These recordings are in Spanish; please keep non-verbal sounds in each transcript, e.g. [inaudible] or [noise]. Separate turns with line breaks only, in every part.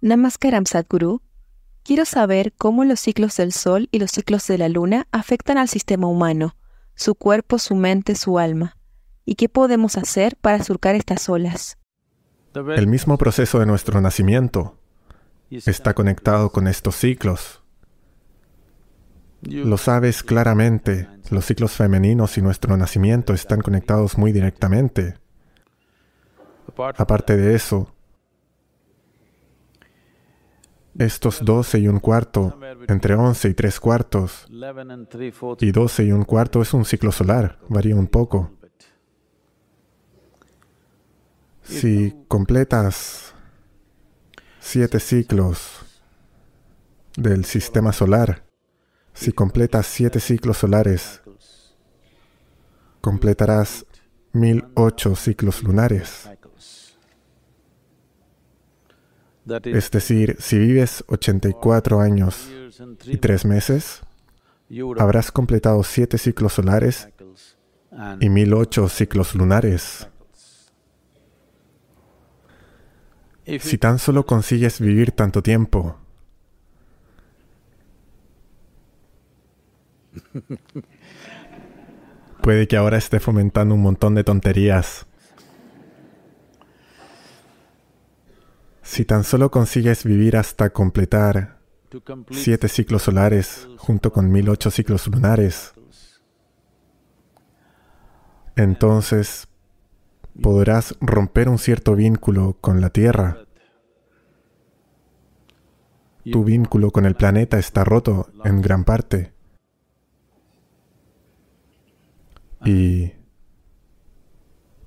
Namaskaram Sadhguru. Quiero saber cómo los ciclos del Sol y los ciclos de la Luna afectan al sistema humano, su cuerpo, su mente, su alma, y qué podemos hacer para surcar estas olas.
El mismo proceso de nuestro nacimiento está conectado con estos ciclos. Lo sabes claramente, los ciclos femeninos y nuestro nacimiento están conectados muy directamente. Aparte de eso, estos 12 y un cuarto, entre 11 y 3 cuartos, y 12 y un cuarto es un ciclo solar, varía un poco. Si completas siete ciclos del sistema solar, si completas siete ciclos solares, completarás mil ocho ciclos lunares. Es decir, si vives 84 años y 3 meses, habrás completado 7 ciclos solares y 1008 ciclos lunares. Si tan solo consigues vivir tanto tiempo, [laughs] puede que ahora esté fomentando un montón de tonterías Si tan solo consigues vivir hasta completar siete ciclos solares junto con mil ocho ciclos lunares, entonces podrás romper un cierto vínculo con la Tierra. Tu vínculo con el planeta está roto en gran parte. Y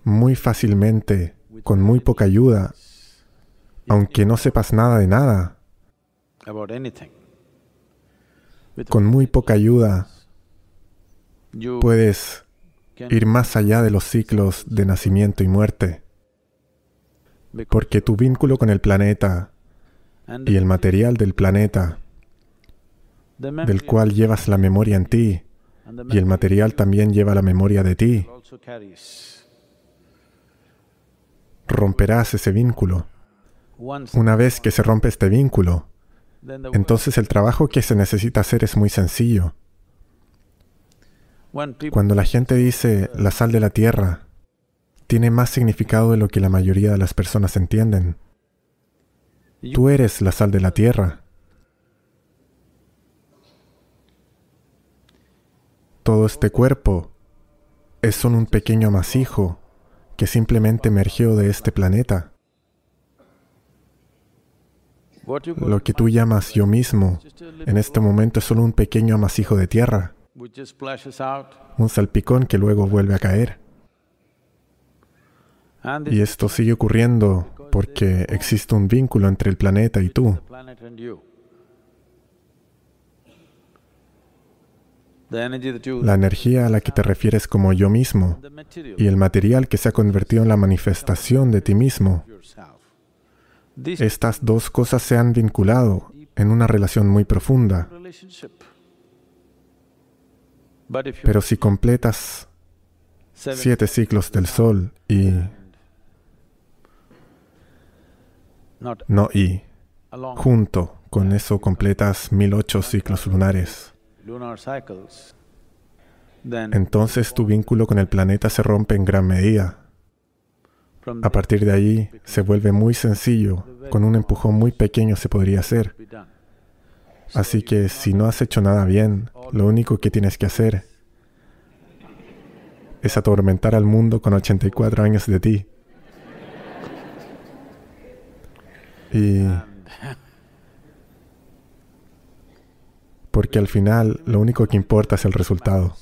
muy fácilmente, con muy poca ayuda, aunque no sepas nada de nada. Con muy poca ayuda puedes ir más allá de los ciclos de nacimiento y muerte, porque tu vínculo con el planeta y el material del planeta, del cual llevas la memoria en ti, y el material también lleva la memoria de ti, romperás ese vínculo. Una vez que se rompe este vínculo, entonces el trabajo que se necesita hacer es muy sencillo. Cuando la gente dice la sal de la tierra, tiene más significado de lo que la mayoría de las personas entienden. Tú eres la sal de la tierra. Todo este cuerpo es solo un pequeño amasijo que simplemente emergió de este planeta. Lo que tú llamas yo mismo en este momento es solo un pequeño amasijo de tierra, un salpicón que luego vuelve a caer. Y esto sigue ocurriendo porque existe un vínculo entre el planeta y tú. La energía a la que te refieres como yo mismo y el material que se ha convertido en la manifestación de ti mismo estas dos cosas se han vinculado en una relación muy profunda. Pero si completas siete ciclos del Sol y... No y. Junto con eso completas mil ocho ciclos lunares. Entonces tu vínculo con el planeta se rompe en gran medida. A partir de ahí se vuelve muy sencillo, con un empujón muy pequeño se podría hacer. Así que si no has hecho nada bien, lo único que tienes que hacer es atormentar al mundo con 84 años de ti. Y porque al final lo único que importa es el resultado.